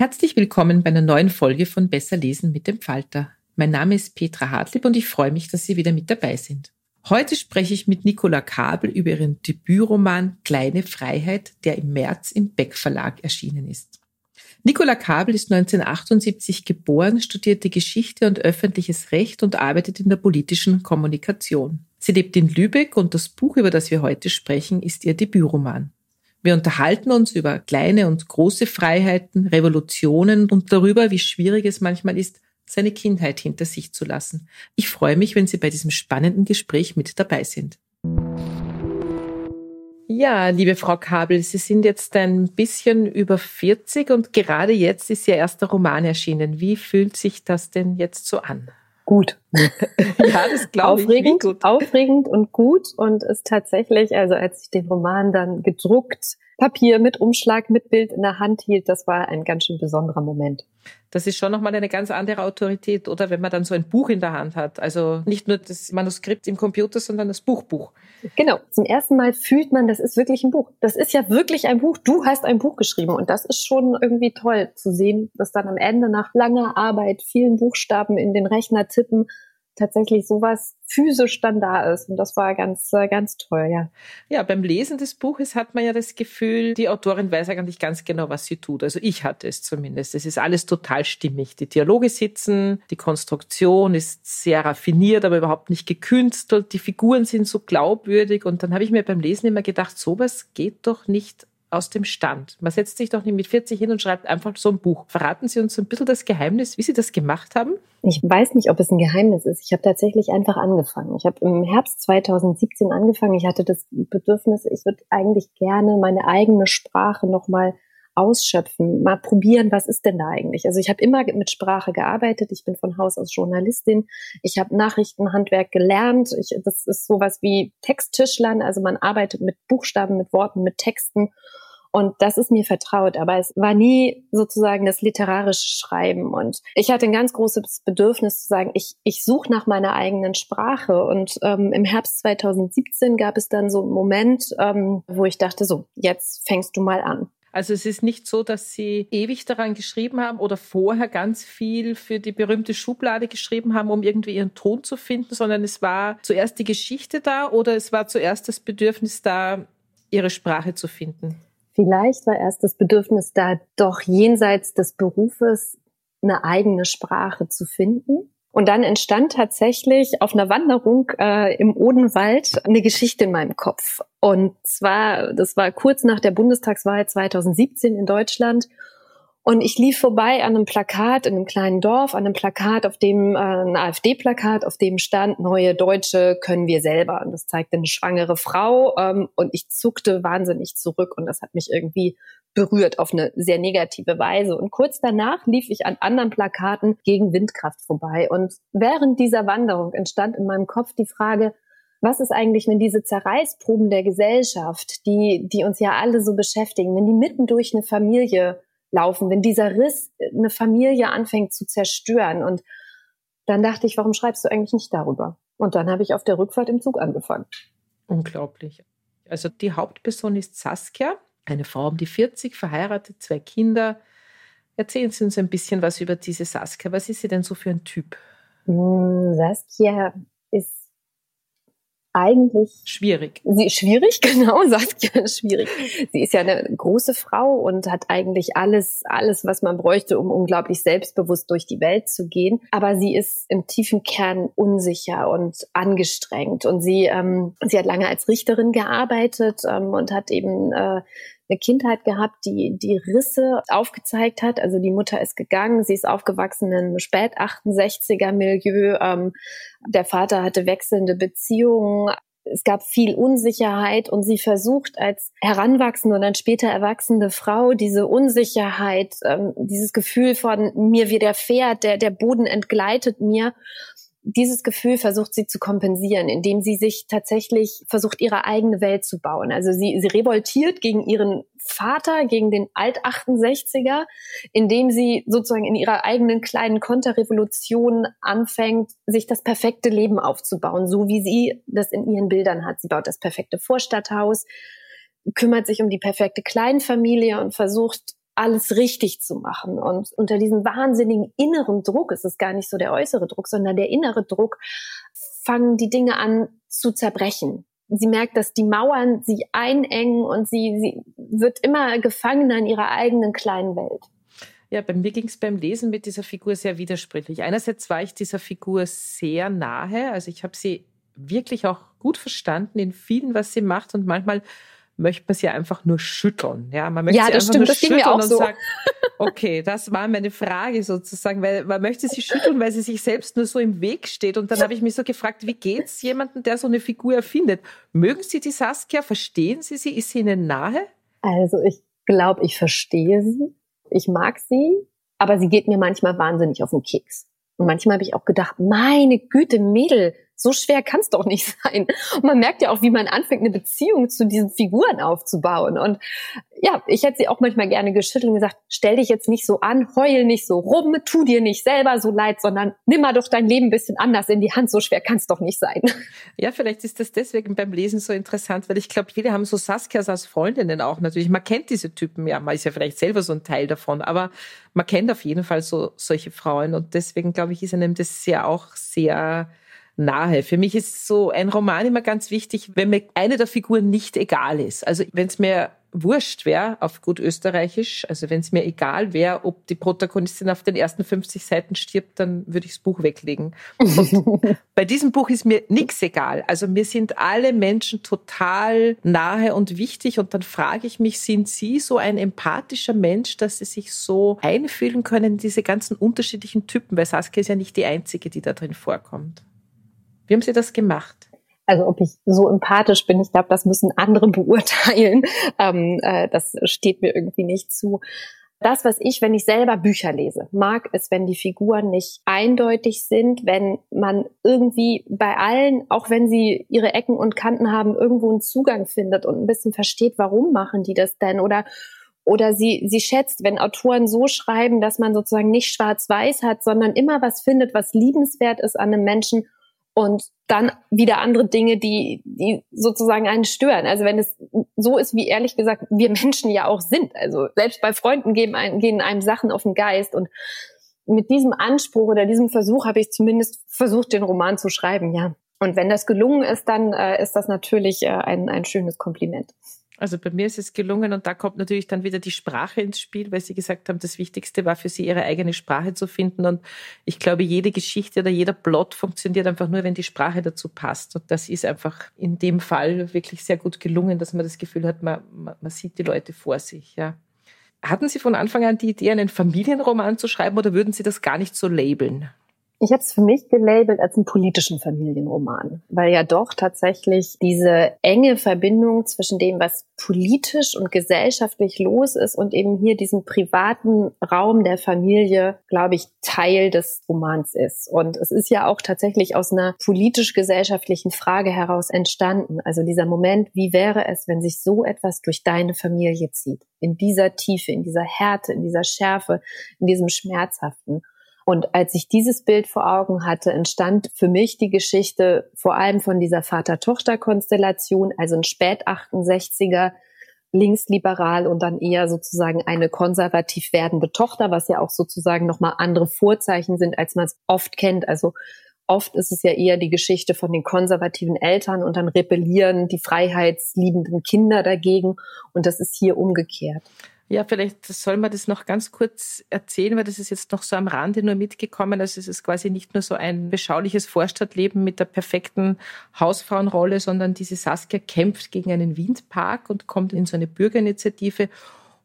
Herzlich willkommen bei einer neuen Folge von Besser lesen mit dem Falter. Mein Name ist Petra Hartlieb und ich freue mich, dass Sie wieder mit dabei sind. Heute spreche ich mit Nicola Kabel über ihren Debütroman Kleine Freiheit, der im März im Beck Verlag erschienen ist. Nicola Kabel ist 1978 geboren, studierte Geschichte und öffentliches Recht und arbeitet in der politischen Kommunikation. Sie lebt in Lübeck und das Buch, über das wir heute sprechen, ist ihr Debütroman. Wir unterhalten uns über kleine und große Freiheiten, Revolutionen und darüber, wie schwierig es manchmal ist, seine Kindheit hinter sich zu lassen. Ich freue mich, wenn Sie bei diesem spannenden Gespräch mit dabei sind. Ja, liebe Frau Kabel, Sie sind jetzt ein bisschen über 40 und gerade jetzt ist Ihr erster Roman erschienen. Wie fühlt sich das denn jetzt so an? Gut. ja, das glaube ich. Aufregend, gut. aufregend und gut und ist tatsächlich, also als ich den Roman dann gedruckt Papier mit Umschlag, mit Bild in der Hand hielt, das war ein ganz schön besonderer Moment. Das ist schon nochmal eine ganz andere Autorität, oder wenn man dann so ein Buch in der Hand hat. Also nicht nur das Manuskript im Computer, sondern das Buchbuch. Genau. Zum ersten Mal fühlt man, das ist wirklich ein Buch. Das ist ja wirklich ein Buch. Du hast ein Buch geschrieben und das ist schon irgendwie toll zu sehen, dass dann am Ende nach langer Arbeit, vielen Buchstaben in den Rechner tippen, tatsächlich sowas physisch dann da ist. Und das war ganz, äh, ganz toll, ja. Ja, beim Lesen des Buches hat man ja das Gefühl, die Autorin weiß eigentlich ganz genau, was sie tut. Also ich hatte es zumindest. Es ist alles total stimmig. Die Dialoge sitzen, die Konstruktion ist sehr raffiniert, aber überhaupt nicht gekünstelt. Die Figuren sind so glaubwürdig. Und dann habe ich mir beim Lesen immer gedacht, sowas geht doch nicht aus dem Stand. Man setzt sich doch nicht mit 40 hin und schreibt einfach so ein Buch. Verraten Sie uns ein bisschen das Geheimnis, wie Sie das gemacht haben? Ich weiß nicht, ob es ein Geheimnis ist. Ich habe tatsächlich einfach angefangen. Ich habe im Herbst 2017 angefangen. Ich hatte das Bedürfnis, ich würde eigentlich gerne meine eigene Sprache nochmal ausschöpfen, mal probieren, was ist denn da eigentlich? Also ich habe immer mit Sprache gearbeitet, ich bin von Haus aus Journalistin, ich habe Nachrichtenhandwerk gelernt, ich, das ist sowas wie Texttischlern, also man arbeitet mit Buchstaben, mit Worten, mit Texten und das ist mir vertraut, aber es war nie sozusagen das literarische Schreiben. Und ich hatte ein ganz großes Bedürfnis zu sagen, ich, ich suche nach meiner eigenen Sprache. Und ähm, im Herbst 2017 gab es dann so einen Moment, ähm, wo ich dachte, so, jetzt fängst du mal an. Also es ist nicht so, dass Sie ewig daran geschrieben haben oder vorher ganz viel für die berühmte Schublade geschrieben haben, um irgendwie Ihren Ton zu finden, sondern es war zuerst die Geschichte da oder es war zuerst das Bedürfnis da, Ihre Sprache zu finden? Vielleicht war erst das Bedürfnis da, doch jenseits des Berufes eine eigene Sprache zu finden. Und dann entstand tatsächlich auf einer Wanderung äh, im Odenwald eine Geschichte in meinem Kopf. Und zwar, das war kurz nach der Bundestagswahl 2017 in Deutschland. Und ich lief vorbei an einem Plakat in einem kleinen Dorf, an einem Plakat, auf dem, äh, ein AfD-Plakat, auf dem stand, neue Deutsche können wir selber. Und das zeigte eine schwangere Frau. Ähm, und ich zuckte wahnsinnig zurück und das hat mich irgendwie berührt auf eine sehr negative Weise. Und kurz danach lief ich an anderen Plakaten gegen Windkraft vorbei. Und während dieser Wanderung entstand in meinem Kopf die Frage, was ist eigentlich, wenn diese Zerreißproben der Gesellschaft, die, die uns ja alle so beschäftigen, wenn die mitten durch eine Familie laufen, wenn dieser Riss eine Familie anfängt zu zerstören. Und dann dachte ich, warum schreibst du eigentlich nicht darüber? Und dann habe ich auf der Rückfahrt im Zug angefangen. Unglaublich. Also die Hauptperson ist Saskia, eine Frau um die 40, verheiratet, zwei Kinder. Erzählen Sie uns ein bisschen was über diese Saskia. Was ist sie denn so für ein Typ? Hm, Saskia eigentlich schwierig. Sie schwierig, genau, sagt ja schwierig. Sie ist ja eine große Frau und hat eigentlich alles, alles, was man bräuchte, um unglaublich selbstbewusst durch die Welt zu gehen. Aber sie ist im tiefen Kern unsicher und angestrengt. Und sie, ähm, sie hat lange als Richterin gearbeitet ähm, und hat eben äh, eine Kindheit gehabt, die die Risse aufgezeigt hat. Also die Mutter ist gegangen, sie ist aufgewachsen in einem spät 68er Milieu. Ähm, der Vater hatte wechselnde Beziehungen. Es gab viel Unsicherheit und sie versucht als heranwachsende und dann später erwachsene Frau diese Unsicherheit, ähm, dieses Gefühl von mir widerfährt, der, der Boden entgleitet mir dieses Gefühl versucht sie zu kompensieren, indem sie sich tatsächlich versucht, ihre eigene Welt zu bauen. Also sie, sie revoltiert gegen ihren Vater, gegen den Alt-68er, indem sie sozusagen in ihrer eigenen kleinen Konterrevolution anfängt, sich das perfekte Leben aufzubauen, so wie sie das in ihren Bildern hat. Sie baut das perfekte Vorstadthaus, kümmert sich um die perfekte Kleinfamilie und versucht, alles richtig zu machen. Und unter diesem wahnsinnigen inneren Druck, es ist gar nicht so der äußere Druck, sondern der innere Druck, fangen die Dinge an zu zerbrechen. Sie merkt, dass die Mauern sie einengen und sie, sie wird immer gefangener in ihrer eigenen kleinen Welt. Ja, bei mir ging es beim Lesen mit dieser Figur sehr widersprüchlich. Einerseits war ich dieser Figur sehr nahe, also ich habe sie wirklich auch gut verstanden in vielen, was sie macht und manchmal möchte man sie einfach nur schütteln. Ja, man möchte ja, sie das einfach stimmt, nur das schütteln auch und so. sagen, okay, das war meine Frage sozusagen, weil man möchte sie schütteln, weil sie sich selbst nur so im Weg steht. Und dann habe ich mich so gefragt, wie geht's jemandem, der so eine Figur erfindet? Mögen Sie die Saskia? Verstehen Sie sie? Ist sie Ihnen nahe? Also ich glaube, ich verstehe sie. Ich mag sie, aber sie geht mir manchmal wahnsinnig auf den Keks. Und manchmal habe ich auch gedacht, meine Güte, Mädel, so schwer kann es doch nicht sein. Und man merkt ja auch, wie man anfängt, eine Beziehung zu diesen Figuren aufzubauen. Und ja, ich hätte sie auch manchmal gerne geschüttelt und gesagt, stell dich jetzt nicht so an, heul nicht so rum, tu dir nicht selber so leid, sondern nimm mal doch dein Leben ein bisschen anders in die Hand. So schwer kann es doch nicht sein. Ja, vielleicht ist das deswegen beim Lesen so interessant, weil ich glaube, viele haben so Saskias als Freundinnen auch natürlich. Man kennt diese Typen, ja, man ist ja vielleicht selber so ein Teil davon, aber man kennt auf jeden Fall so solche Frauen und deswegen glaube ich, ist einem das sehr auch sehr nahe. Für mich ist so ein Roman immer ganz wichtig, wenn mir eine der Figuren nicht egal ist. Also wenn es mir wurscht wäre, auf gut österreichisch, also wenn es mir egal wäre, ob die Protagonistin auf den ersten 50 Seiten stirbt, dann würde ich das Buch weglegen. Und bei diesem Buch ist mir nichts egal. Also mir sind alle Menschen total nahe und wichtig und dann frage ich mich, sind Sie so ein empathischer Mensch, dass Sie sich so einfühlen können in diese ganzen unterschiedlichen Typen? Weil Saskia ist ja nicht die einzige, die da drin vorkommt. Wie haben Sie das gemacht? Also ob ich so empathisch bin, ich glaube, das müssen andere beurteilen. Ähm, äh, das steht mir irgendwie nicht zu. Das, was ich, wenn ich selber Bücher lese, mag, ist, wenn die Figuren nicht eindeutig sind, wenn man irgendwie bei allen, auch wenn sie ihre Ecken und Kanten haben, irgendwo einen Zugang findet und ein bisschen versteht, warum machen die das denn oder oder sie, sie schätzt, wenn Autoren so schreiben, dass man sozusagen nicht schwarz-weiß hat, sondern immer was findet, was liebenswert ist an einem Menschen und dann wieder andere Dinge, die, die sozusagen einen stören. Also wenn es so ist, wie ehrlich gesagt wir Menschen ja auch sind. Also selbst bei Freunden gehen einem, gehen einem Sachen auf den Geist und mit diesem Anspruch oder diesem Versuch habe ich zumindest versucht, den Roman zu schreiben, ja. Und wenn das gelungen ist, dann äh, ist das natürlich äh, ein, ein schönes Kompliment. Also bei mir ist es gelungen und da kommt natürlich dann wieder die Sprache ins Spiel, weil Sie gesagt haben, das Wichtigste war für Sie, Ihre eigene Sprache zu finden. Und ich glaube, jede Geschichte oder jeder Plot funktioniert einfach nur, wenn die Sprache dazu passt. Und das ist einfach in dem Fall wirklich sehr gut gelungen, dass man das Gefühl hat, man, man, sieht die Leute vor sich. Ja. Hatten Sie von Anfang an die Idee, einen Familienroman zu schreiben oder würden Sie das gar nicht so labeln? Ich habe es für mich gelabelt als einen politischen Familienroman, weil ja doch tatsächlich diese enge Verbindung zwischen dem, was politisch und gesellschaftlich los ist und eben hier diesen privaten Raum der Familie, glaube ich, Teil des Romans ist. Und es ist ja auch tatsächlich aus einer politisch-gesellschaftlichen Frage heraus entstanden. Also dieser Moment, wie wäre es, wenn sich so etwas durch deine Familie zieht? In dieser Tiefe, in dieser Härte, in dieser Schärfe, in diesem Schmerzhaften. Und als ich dieses Bild vor Augen hatte, entstand für mich die Geschichte vor allem von dieser Vater-Tochter-Konstellation, also ein Spät-68er, linksliberal und dann eher sozusagen eine konservativ werdende Tochter, was ja auch sozusagen nochmal andere Vorzeichen sind, als man es oft kennt. Also oft ist es ja eher die Geschichte von den konservativen Eltern und dann rebellieren die freiheitsliebenden Kinder dagegen. Und das ist hier umgekehrt. Ja, vielleicht soll man das noch ganz kurz erzählen, weil das ist jetzt noch so am Rande nur mitgekommen. Also es ist quasi nicht nur so ein beschauliches Vorstadtleben mit der perfekten Hausfrauenrolle, sondern diese Saskia kämpft gegen einen Windpark und kommt in so eine Bürgerinitiative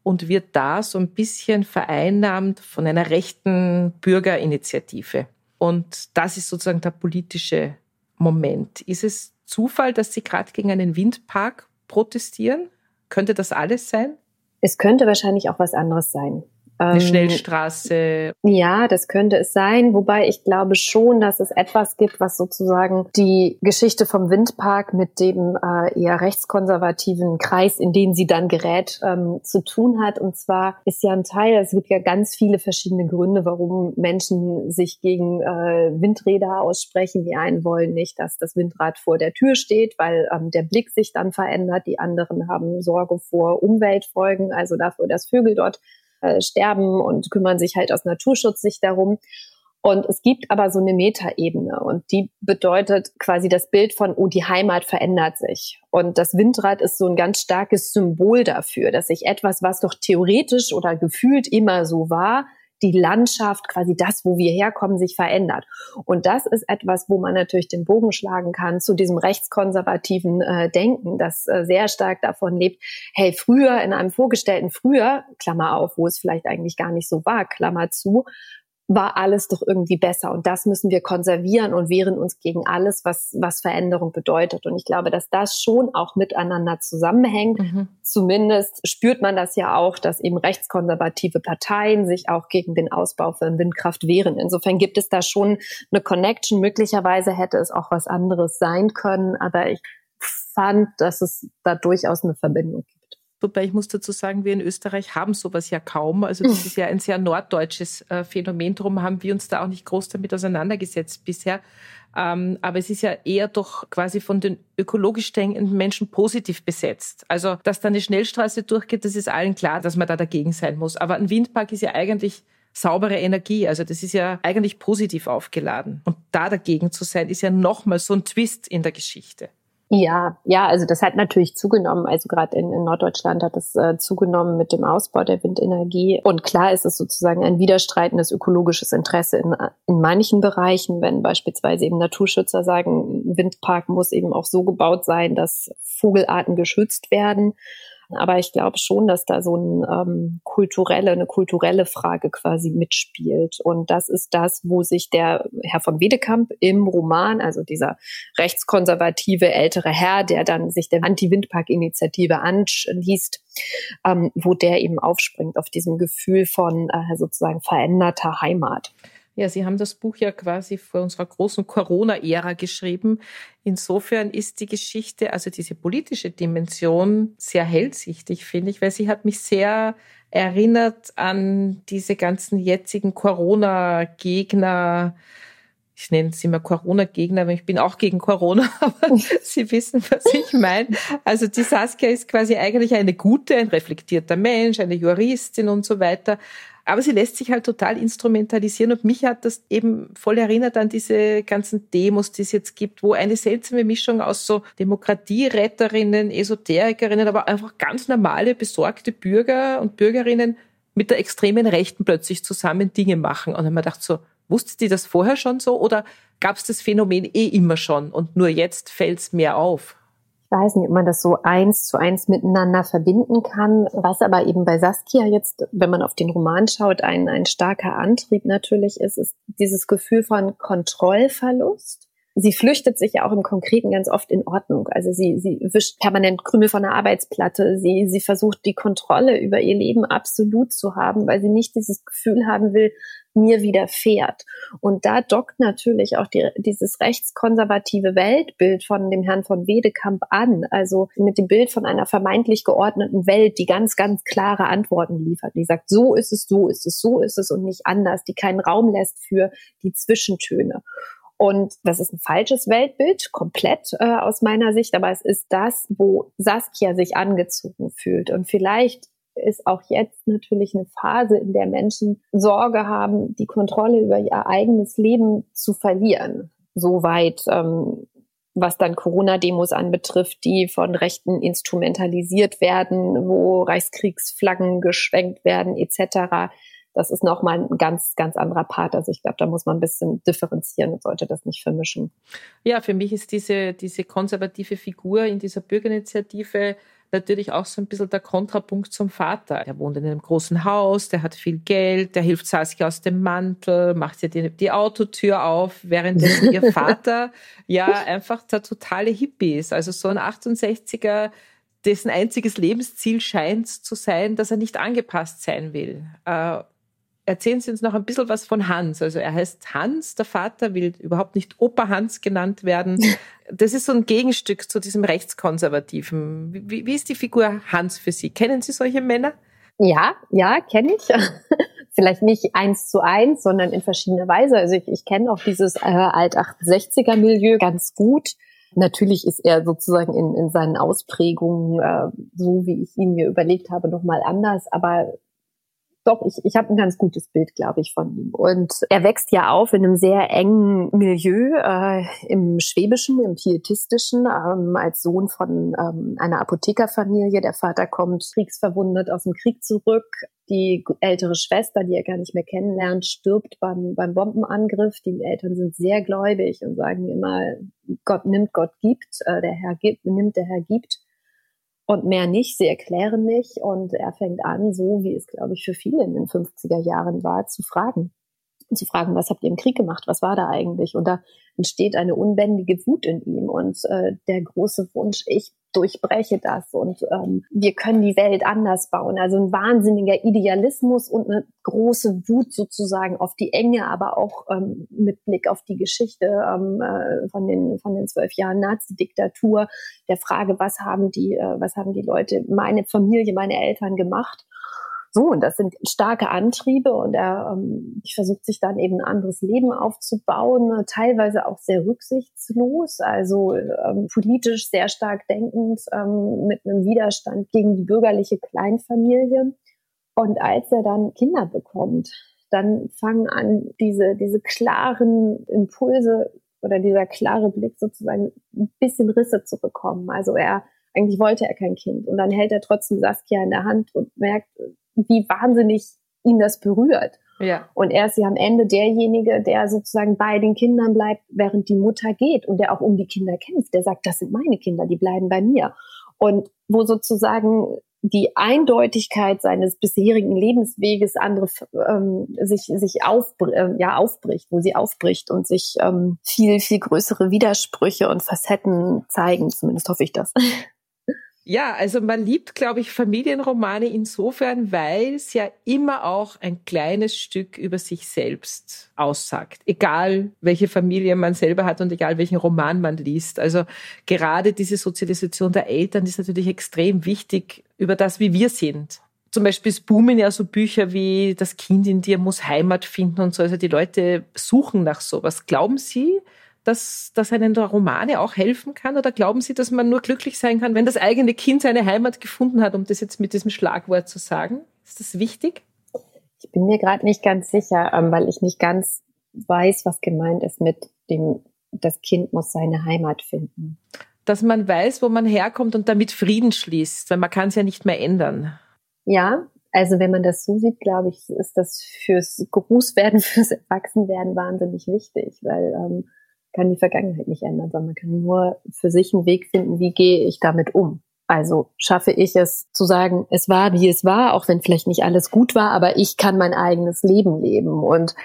und wird da so ein bisschen vereinnahmt von einer rechten Bürgerinitiative. Und das ist sozusagen der politische Moment. Ist es Zufall, dass Sie gerade gegen einen Windpark protestieren? Könnte das alles sein? Es könnte wahrscheinlich auch was anderes sein. Eine ähm, Schnellstraße. Ja, das könnte es sein. Wobei ich glaube schon, dass es etwas gibt, was sozusagen die Geschichte vom Windpark mit dem äh, eher rechtskonservativen Kreis, in den sie dann gerät, ähm, zu tun hat. Und zwar ist ja ein Teil, es gibt ja ganz viele verschiedene Gründe, warum Menschen sich gegen äh, Windräder aussprechen. Die einen wollen nicht, dass das Windrad vor der Tür steht, weil ähm, der Blick sich dann verändert. Die anderen haben Sorge vor Umweltfolgen, also dafür, dass Vögel dort äh, sterben und kümmern sich halt aus Naturschutzsicht darum. Und es gibt aber so eine Metaebene und die bedeutet quasi das Bild von, oh, die Heimat verändert sich. Und das Windrad ist so ein ganz starkes Symbol dafür, dass sich etwas, was doch theoretisch oder gefühlt immer so war, die Landschaft, quasi das, wo wir herkommen, sich verändert. Und das ist etwas, wo man natürlich den Bogen schlagen kann zu diesem rechtskonservativen äh, Denken, das äh, sehr stark davon lebt, hey, früher in einem vorgestellten früher, Klammer auf, wo es vielleicht eigentlich gar nicht so war, Klammer zu, war alles doch irgendwie besser. Und das müssen wir konservieren und wehren uns gegen alles, was, was Veränderung bedeutet. Und ich glaube, dass das schon auch miteinander zusammenhängt. Mhm. Zumindest spürt man das ja auch, dass eben rechtskonservative Parteien sich auch gegen den Ausbau von Windkraft wehren. Insofern gibt es da schon eine Connection. Möglicherweise hätte es auch was anderes sein können. Aber ich fand, dass es da durchaus eine Verbindung gibt. Wobei ich muss dazu sagen, wir in Österreich haben sowas ja kaum. Also das ist ja ein sehr norddeutsches äh, Phänomen. Darum haben wir uns da auch nicht groß damit auseinandergesetzt bisher. Ähm, aber es ist ja eher doch quasi von den ökologisch denkenden Menschen positiv besetzt. Also, dass da eine Schnellstraße durchgeht, das ist allen klar, dass man da dagegen sein muss. Aber ein Windpark ist ja eigentlich saubere Energie. Also das ist ja eigentlich positiv aufgeladen. Und da dagegen zu sein, ist ja nochmal so ein Twist in der Geschichte. Ja, ja, also das hat natürlich zugenommen. Also gerade in, in Norddeutschland hat es äh, zugenommen mit dem Ausbau der Windenergie. Und klar ist es sozusagen ein widerstreitendes ökologisches Interesse in, in manchen Bereichen, wenn beispielsweise eben Naturschützer sagen, Windpark muss eben auch so gebaut sein, dass Vogelarten geschützt werden. Aber ich glaube schon, dass da so ein, ähm, kulturelle, eine kulturelle Frage quasi mitspielt. Und das ist das, wo sich der Herr von Wedekamp im Roman, also dieser rechtskonservative ältere Herr, der dann sich der Anti-Windpark-Initiative anschließt, ähm, wo der eben aufspringt auf diesem Gefühl von äh, sozusagen veränderter Heimat. Ja, Sie haben das Buch ja quasi vor unserer großen Corona-Ära geschrieben. Insofern ist die Geschichte, also diese politische Dimension, sehr hellsichtig, finde ich, weil sie hat mich sehr erinnert an diese ganzen jetzigen Corona-Gegner, ich nenne sie immer Corona-Gegner, weil ich bin auch gegen Corona, aber Sie wissen, was ich meine. Also die Saskia ist quasi eigentlich eine gute, ein reflektierter Mensch, eine Juristin und so weiter. Aber sie lässt sich halt total instrumentalisieren und mich hat das eben voll erinnert an diese ganzen Demos, die es jetzt gibt, wo eine seltsame Mischung aus so Demokratieretterinnen, Esoterikerinnen, aber einfach ganz normale, besorgte Bürger und Bürgerinnen mit der extremen Rechten plötzlich zusammen Dinge machen. Und dann habe ich gedacht so, wusste die das vorher schon so oder gab es das Phänomen eh immer schon und nur jetzt fällt es mehr auf? Ich weiß nicht, ob man das so eins zu eins miteinander verbinden kann. Was aber eben bei Saskia jetzt, wenn man auf den Roman schaut, ein, ein starker Antrieb natürlich ist, ist dieses Gefühl von Kontrollverlust sie flüchtet sich ja auch im Konkreten ganz oft in Ordnung. Also sie, sie wischt permanent Krümel von der Arbeitsplatte. Sie, sie versucht die Kontrolle über ihr Leben absolut zu haben, weil sie nicht dieses Gefühl haben will, mir widerfährt. Und da dockt natürlich auch die, dieses rechtskonservative Weltbild von dem Herrn von Wedekamp an, also mit dem Bild von einer vermeintlich geordneten Welt, die ganz, ganz klare Antworten liefert. Die sagt, so ist es, so ist es, so ist es und nicht anders, die keinen Raum lässt für die Zwischentöne. Und das ist ein falsches Weltbild, komplett äh, aus meiner Sicht, aber es ist das, wo Saskia sich angezogen fühlt. Und vielleicht ist auch jetzt natürlich eine Phase, in der Menschen Sorge haben, die Kontrolle über ihr eigenes Leben zu verlieren. Soweit, ähm, was dann Corona-Demos anbetrifft, die von Rechten instrumentalisiert werden, wo Reichskriegsflaggen geschwenkt werden, etc das ist nochmal ein ganz, ganz anderer Part. Also ich glaube, da muss man ein bisschen differenzieren und sollte das nicht vermischen. Ja, für mich ist diese, diese konservative Figur in dieser Bürgerinitiative natürlich auch so ein bisschen der Kontrapunkt zum Vater. Der wohnt in einem großen Haus, der hat viel Geld, der hilft Saskia aus dem Mantel, macht ihr die, die Autotür auf, währenddessen ihr Vater ja einfach der totale Hippie ist. Also so ein 68er, dessen einziges Lebensziel scheint zu sein, dass er nicht angepasst sein will. Äh, erzählen Sie uns noch ein bisschen was von Hans. Also er heißt Hans, der Vater will überhaupt nicht Opa Hans genannt werden. Das ist so ein Gegenstück zu diesem Rechtskonservativen. Wie, wie ist die Figur Hans für Sie? Kennen Sie solche Männer? Ja, ja, kenne ich. Vielleicht nicht eins zu eins, sondern in verschiedener Weise. Also ich, ich kenne auch dieses äh, Alt-68er-Milieu ganz gut. Natürlich ist er sozusagen in, in seinen Ausprägungen, äh, so wie ich ihn mir überlegt habe, nochmal anders. Aber doch, ich, ich habe ein ganz gutes Bild, glaube ich, von ihm. Und er wächst ja auf in einem sehr engen Milieu, äh, im Schwäbischen, im Pietistischen, ähm, als Sohn von ähm, einer Apothekerfamilie. Der Vater kommt kriegsverwundet aus dem Krieg zurück. Die ältere Schwester, die er gar nicht mehr kennenlernt, stirbt beim, beim Bombenangriff. Die Eltern sind sehr gläubig und sagen immer, Gott nimmt, Gott gibt, äh, der Herr gibt, nimmt, der Herr gibt und mehr nicht. Sie erklären nicht und er fängt an, so wie es, glaube ich, für viele in den 50er Jahren war, zu fragen. Zu fragen, was habt ihr im Krieg gemacht? Was war da eigentlich? Und da entsteht eine unbändige Wut in ihm und äh, der große Wunsch, ich durchbreche das und ähm, wir können die Welt anders bauen. Also ein wahnsinniger Idealismus und eine große Wut sozusagen auf die Enge, aber auch ähm, mit Blick auf die Geschichte ähm, äh, von den von den zwölf Jahren Nazi-Diktatur, der Frage, was haben die, äh, was haben die Leute, meine Familie, meine Eltern gemacht so, und das sind starke Antriebe und er ähm, versucht sich dann eben ein anderes Leben aufzubauen, ne, teilweise auch sehr rücksichtslos, also ähm, politisch sehr stark denkend, ähm, mit einem Widerstand gegen die bürgerliche Kleinfamilie. Und als er dann Kinder bekommt, dann fangen an, diese, diese klaren Impulse oder dieser klare Blick sozusagen ein bisschen Risse zu bekommen. Also er, eigentlich wollte er kein Kind. Und dann hält er trotzdem Saskia in der Hand und merkt, wie wahnsinnig ihn das berührt. Ja. Und er ist ja am Ende derjenige, der sozusagen bei den Kindern bleibt, während die Mutter geht und der auch um die Kinder kämpft. Der sagt, das sind meine Kinder, die bleiben bei mir. Und wo sozusagen die Eindeutigkeit seines bisherigen Lebensweges andere ähm, sich sich aufbr äh, ja aufbricht, wo sie aufbricht und sich ähm, viel viel größere Widersprüche und Facetten zeigen. Zumindest hoffe ich das. Ja, also man liebt, glaube ich, Familienromane insofern, weil es ja immer auch ein kleines Stück über sich selbst aussagt. Egal, welche Familie man selber hat und egal, welchen Roman man liest. Also gerade diese Sozialisation der Eltern ist natürlich extrem wichtig über das, wie wir sind. Zum Beispiel es boomen ja so Bücher wie Das Kind in dir muss Heimat finden und so. Also die Leute suchen nach sowas. Glauben Sie, dass, dass einen Romane auch helfen kann? Oder glauben Sie, dass man nur glücklich sein kann, wenn das eigene Kind seine Heimat gefunden hat, um das jetzt mit diesem Schlagwort zu sagen? Ist das wichtig? Ich bin mir gerade nicht ganz sicher, ähm, weil ich nicht ganz weiß, was gemeint ist mit dem, das Kind muss seine Heimat finden. Dass man weiß, wo man herkommt und damit Frieden schließt, weil man kann es ja nicht mehr ändern. Ja, also wenn man das so sieht, glaube ich, ist das fürs Großwerden, fürs Erwachsenwerden wahnsinnig wichtig, weil ähm, kann die Vergangenheit nicht ändern, sondern man kann nur für sich einen Weg finden, wie gehe ich damit um. Also schaffe ich es zu sagen, es war, wie es war, auch wenn vielleicht nicht alles gut war, aber ich kann mein eigenes Leben leben. Und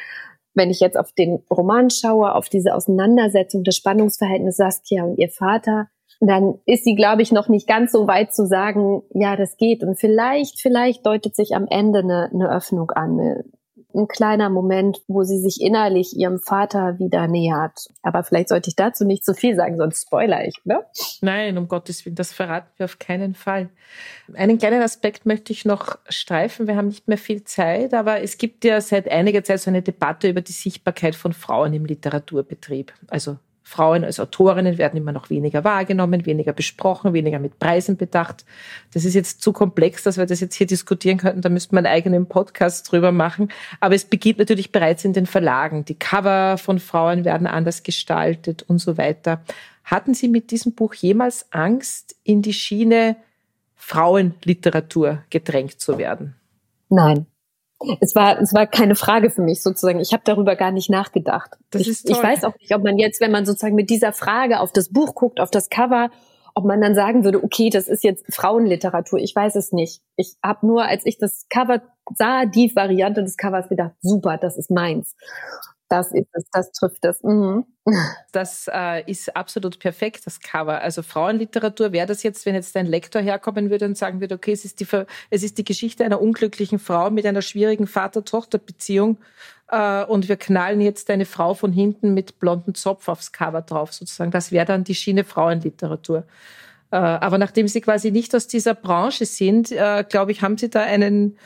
wenn ich jetzt auf den Roman schaue, auf diese Auseinandersetzung des Spannungsverhältnisses Saskia und ihr Vater, dann ist sie, glaube ich, noch nicht ganz so weit zu sagen, ja, das geht. Und vielleicht, vielleicht deutet sich am Ende eine, eine Öffnung an, eine, ein kleiner Moment, wo sie sich innerlich ihrem Vater wieder nähert. Aber vielleicht sollte ich dazu nicht zu viel sagen, sonst spoiler ich, ne? Nein, um Gottes Willen, das verraten wir auf keinen Fall. Einen kleinen Aspekt möchte ich noch streifen. Wir haben nicht mehr viel Zeit, aber es gibt ja seit einiger Zeit so eine Debatte über die Sichtbarkeit von Frauen im Literaturbetrieb. Also Frauen als Autorinnen werden immer noch weniger wahrgenommen, weniger besprochen, weniger mit Preisen bedacht. Das ist jetzt zu komplex, dass wir das jetzt hier diskutieren könnten. Da müsste man einen eigenen Podcast drüber machen. Aber es beginnt natürlich bereits in den Verlagen. Die Cover von Frauen werden anders gestaltet und so weiter. Hatten Sie mit diesem Buch jemals Angst, in die Schiene Frauenliteratur gedrängt zu werden? Nein, es war, es war keine Frage für mich sozusagen. Ich habe darüber gar nicht nachgedacht. Das ich, ist toll. ich weiß auch nicht, ob man jetzt, wenn man sozusagen mit dieser Frage auf das Buch guckt, auf das Cover, ob man dann sagen würde, okay, das ist jetzt Frauenliteratur. Ich weiß es nicht. Ich habe nur, als ich das Cover sah, die Variante des Covers gedacht, super, das ist meins. Das ist es, das trifft es. Mhm. Das äh, ist absolut perfekt, das Cover. Also Frauenliteratur wäre das jetzt, wenn jetzt ein Lektor herkommen würde und sagen würde, okay, es ist die, es ist die Geschichte einer unglücklichen Frau mit einer schwierigen Vater-Tochter-Beziehung äh, und wir knallen jetzt eine Frau von hinten mit blonden Zopf aufs Cover drauf, sozusagen. Das wäre dann die Schiene Frauenliteratur. Äh, aber nachdem Sie quasi nicht aus dieser Branche sind, äh, glaube ich, haben Sie da einen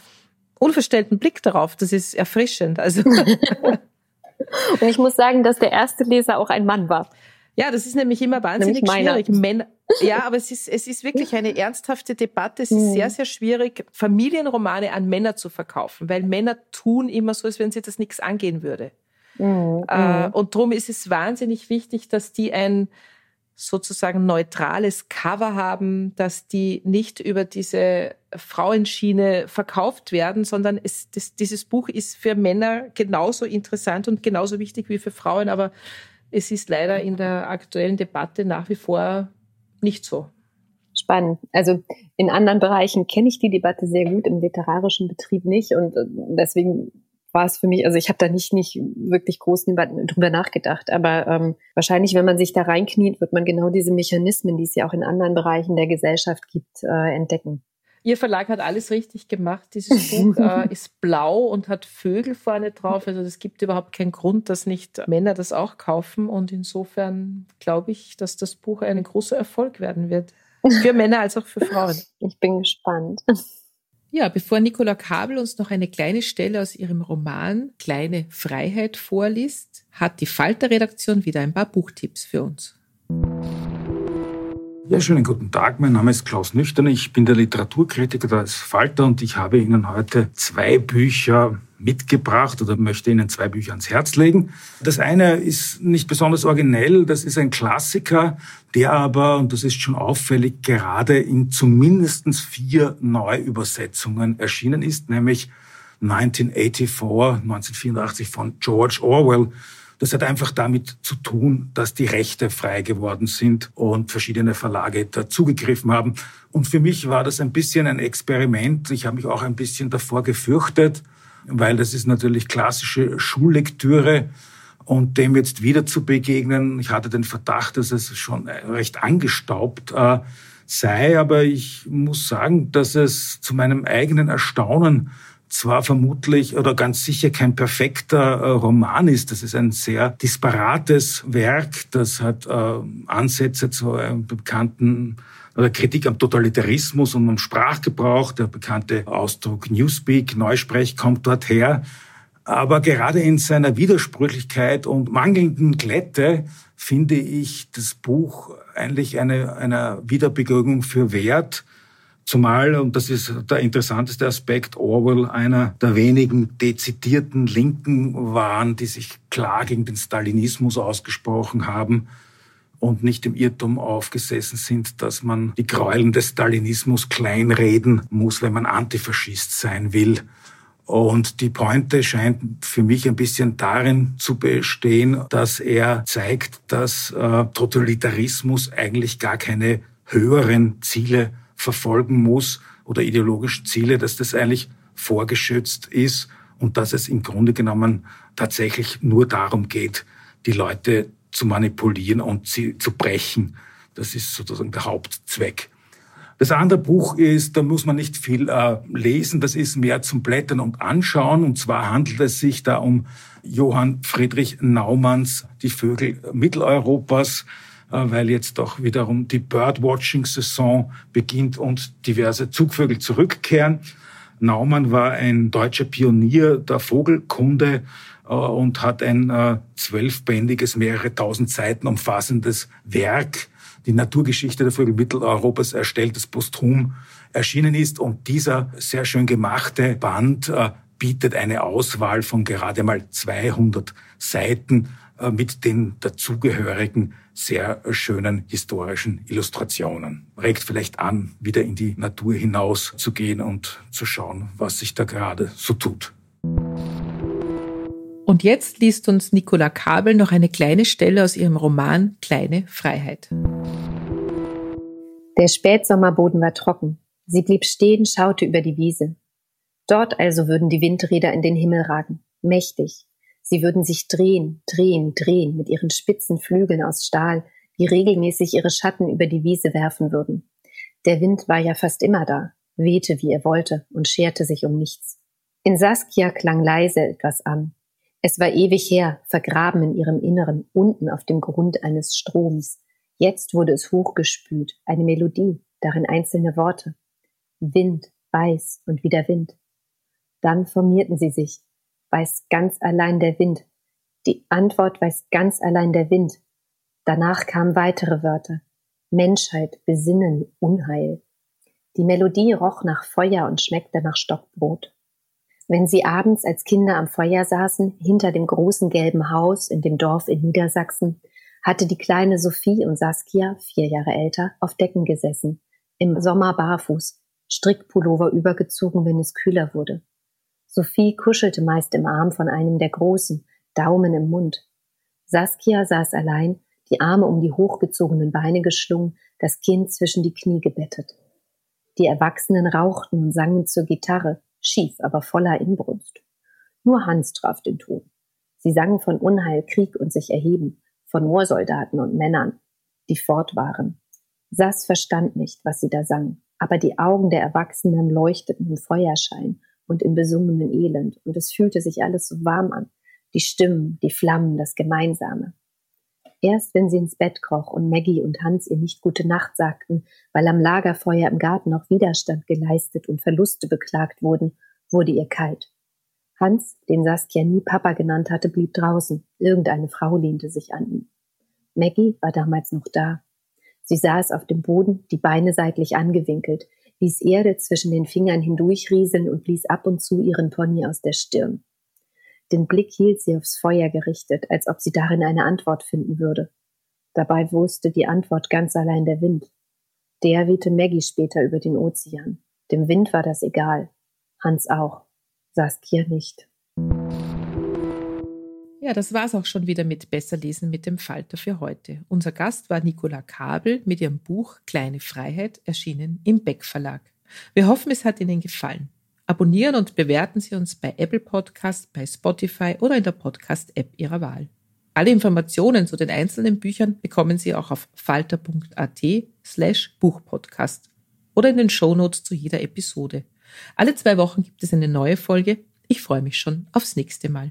unverstellten Blick darauf. Das ist erfrischend. Also Und ich muss sagen, dass der erste Leser auch ein Mann war. Ja, das ist nämlich immer wahnsinnig nämlich schwierig. Männer, ja, aber es ist, es ist wirklich eine ernsthafte Debatte. Es ist sehr, sehr schwierig, Familienromane an Männer zu verkaufen, weil Männer tun immer so, als wenn sie das nichts angehen würde. Mhm. Äh, und darum ist es wahnsinnig wichtig, dass die ein sozusagen neutrales Cover haben, dass die nicht über diese Frauenschiene verkauft werden, sondern es, das, dieses Buch ist für Männer genauso interessant und genauso wichtig wie für Frauen, aber es ist leider in der aktuellen Debatte nach wie vor nicht so. Spannend. Also in anderen Bereichen kenne ich die Debatte sehr gut, im literarischen Betrieb nicht und äh, deswegen war es für mich, also ich habe da nicht, nicht wirklich groß drüber nachgedacht, aber ähm, wahrscheinlich, wenn man sich da reinkniet, wird man genau diese Mechanismen, die es ja auch in anderen Bereichen der Gesellschaft gibt, äh, entdecken. Ihr Verlag hat alles richtig gemacht. Dieses Buch äh, ist blau und hat Vögel vorne drauf. Also es gibt überhaupt keinen Grund, dass nicht Männer das auch kaufen. Und insofern glaube ich, dass das Buch ein großer Erfolg werden wird. Für Männer als auch für Frauen. Ich bin gespannt. Ja, bevor Nicola Kabel uns noch eine kleine Stelle aus ihrem Roman Kleine Freiheit vorliest, hat die Falter-Redaktion wieder ein paar Buchtipps für uns. Ja, schönen guten Tag. Mein Name ist Klaus Nüchtern. Ich bin der Literaturkritiker des Falter und ich habe Ihnen heute zwei Bücher mitgebracht oder möchte Ihnen zwei Bücher ans Herz legen. Das eine ist nicht besonders originell, das ist ein Klassiker, der aber, und das ist schon auffällig, gerade in zumindest vier Neuübersetzungen erschienen ist, nämlich 1984, 1984 von George Orwell. Das hat einfach damit zu tun, dass die Rechte frei geworden sind und verschiedene Verlage dazugegriffen haben. Und für mich war das ein bisschen ein Experiment. Ich habe mich auch ein bisschen davor gefürchtet, weil das ist natürlich klassische Schullektüre und dem jetzt wieder zu begegnen. Ich hatte den Verdacht, dass es schon recht angestaubt äh, sei, aber ich muss sagen, dass es zu meinem eigenen Erstaunen zwar vermutlich oder ganz sicher kein perfekter äh, Roman ist. Das ist ein sehr disparates Werk. Das hat äh, Ansätze zu einem bekannten oder Kritik am Totalitarismus und am Sprachgebrauch. Der bekannte Ausdruck Newspeak, Neusprech kommt dort her. Aber gerade in seiner Widersprüchlichkeit und mangelnden Glätte finde ich das Buch eigentlich eine, eine Wiederbegegnung für wert. Zumal, und das ist der interessanteste Aspekt, Orwell einer der wenigen dezidierten Linken waren, die sich klar gegen den Stalinismus ausgesprochen haben und nicht im Irrtum aufgesessen sind, dass man die Gräueln des Stalinismus kleinreden muss, wenn man Antifaschist sein will. Und die Pointe scheint für mich ein bisschen darin zu bestehen, dass er zeigt, dass äh, Totalitarismus eigentlich gar keine höheren Ziele verfolgen muss oder ideologische Ziele, dass das eigentlich vorgeschützt ist und dass es im Grunde genommen tatsächlich nur darum geht, die Leute zu manipulieren und sie zu brechen. Das ist sozusagen der Hauptzweck. Das andere Buch ist, da muss man nicht viel äh, lesen, das ist mehr zum Blättern und Anschauen. Und zwar handelt es sich da um Johann Friedrich Naumanns Die Vögel Mitteleuropas, äh, weil jetzt doch wiederum die Birdwatching-Saison beginnt und diverse Zugvögel zurückkehren. Naumann war ein deutscher Pionier der Vogelkunde und hat ein äh, zwölfbändiges, mehrere tausend Seiten umfassendes Werk die Naturgeschichte der Vögel Mitteleuropas erstellt, das posthum erschienen ist. Und dieser sehr schön gemachte Band äh, bietet eine Auswahl von gerade mal 200 Seiten äh, mit den dazugehörigen sehr schönen historischen Illustrationen. Regt vielleicht an, wieder in die Natur hinaus zu gehen und zu schauen, was sich da gerade so tut. Und jetzt liest uns Nicola Kabel noch eine kleine Stelle aus ihrem Roman Kleine Freiheit. Der Spätsommerboden war trocken. Sie blieb stehen, schaute über die Wiese. Dort also würden die Windräder in den Himmel ragen, mächtig. Sie würden sich drehen, drehen, drehen mit ihren spitzen Flügeln aus Stahl, die regelmäßig ihre Schatten über die Wiese werfen würden. Der Wind war ja fast immer da, wehte wie er wollte und scherte sich um nichts. In Saskia klang leise etwas an. Es war ewig her, vergraben in ihrem Inneren, unten auf dem Grund eines Stroms. Jetzt wurde es hochgespült, eine Melodie, darin einzelne Worte. Wind, weiß und wieder Wind. Dann formierten sie sich. Weiß ganz allein der Wind. Die Antwort weiß ganz allein der Wind. Danach kamen weitere Wörter. Menschheit, Besinnen, Unheil. Die Melodie roch nach Feuer und schmeckte nach Stockbrot. Wenn sie abends als Kinder am Feuer saßen, hinter dem großen gelben Haus in dem Dorf in Niedersachsen, hatte die kleine Sophie und Saskia, vier Jahre älter, auf Decken gesessen, im Sommer barfuß, Strickpullover übergezogen, wenn es kühler wurde. Sophie kuschelte meist im Arm von einem der Großen, Daumen im Mund. Saskia saß allein, die Arme um die hochgezogenen Beine geschlungen, das Kind zwischen die Knie gebettet. Die Erwachsenen rauchten und sangen zur Gitarre, schief, aber voller Inbrunst. Nur Hans traf den Ton. Sie sangen von Unheil, Krieg und sich erheben, von Moorsoldaten und Männern, die fort waren. Sass verstand nicht, was sie da sangen, aber die Augen der Erwachsenen leuchteten im Feuerschein und im besungenen Elend, und es fühlte sich alles so warm an, die Stimmen, die Flammen, das Gemeinsame. Erst wenn sie ins Bett kroch und Maggie und Hans ihr nicht gute Nacht sagten, weil am Lagerfeuer im Garten noch Widerstand geleistet und Verluste beklagt wurden, wurde ihr kalt. Hans, den Saskia nie Papa genannt hatte, blieb draußen. Irgendeine Frau lehnte sich an ihn. Maggie war damals noch da. Sie saß auf dem Boden, die Beine seitlich angewinkelt, ließ Erde zwischen den Fingern hindurchrieseln und blies ab und zu ihren Pony aus der Stirn. Den Blick hielt sie aufs Feuer gerichtet, als ob sie darin eine Antwort finden würde. Dabei wusste die Antwort ganz allein der Wind. Der wehte Maggie später über den Ozean. Dem Wind war das egal. Hans auch. Saskia nicht. Ja, das war's auch schon wieder mit Besser lesen mit dem Falter für heute. Unser Gast war Nicola Kabel mit ihrem Buch Kleine Freiheit, erschienen im Beck Verlag. Wir hoffen, es hat Ihnen gefallen. Abonnieren und bewerten Sie uns bei Apple Podcast, bei Spotify oder in der Podcast-App Ihrer Wahl. Alle Informationen zu den einzelnen Büchern bekommen Sie auch auf falter.at slash Buchpodcast oder in den Shownotes zu jeder Episode. Alle zwei Wochen gibt es eine neue Folge. Ich freue mich schon aufs nächste Mal.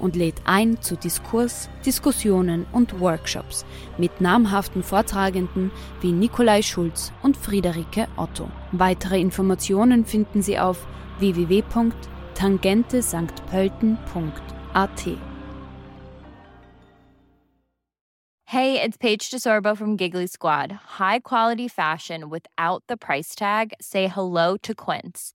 und lädt ein zu Diskurs, Diskussionen und Workshops mit namhaften Vortragenden wie Nikolai Schulz und Friederike Otto. Weitere Informationen finden Sie auf www.tangentesanktpölten.at. Hey, it's Paige DeSorbo from Giggly Squad. High quality fashion without the price tag. Say hello to Quince.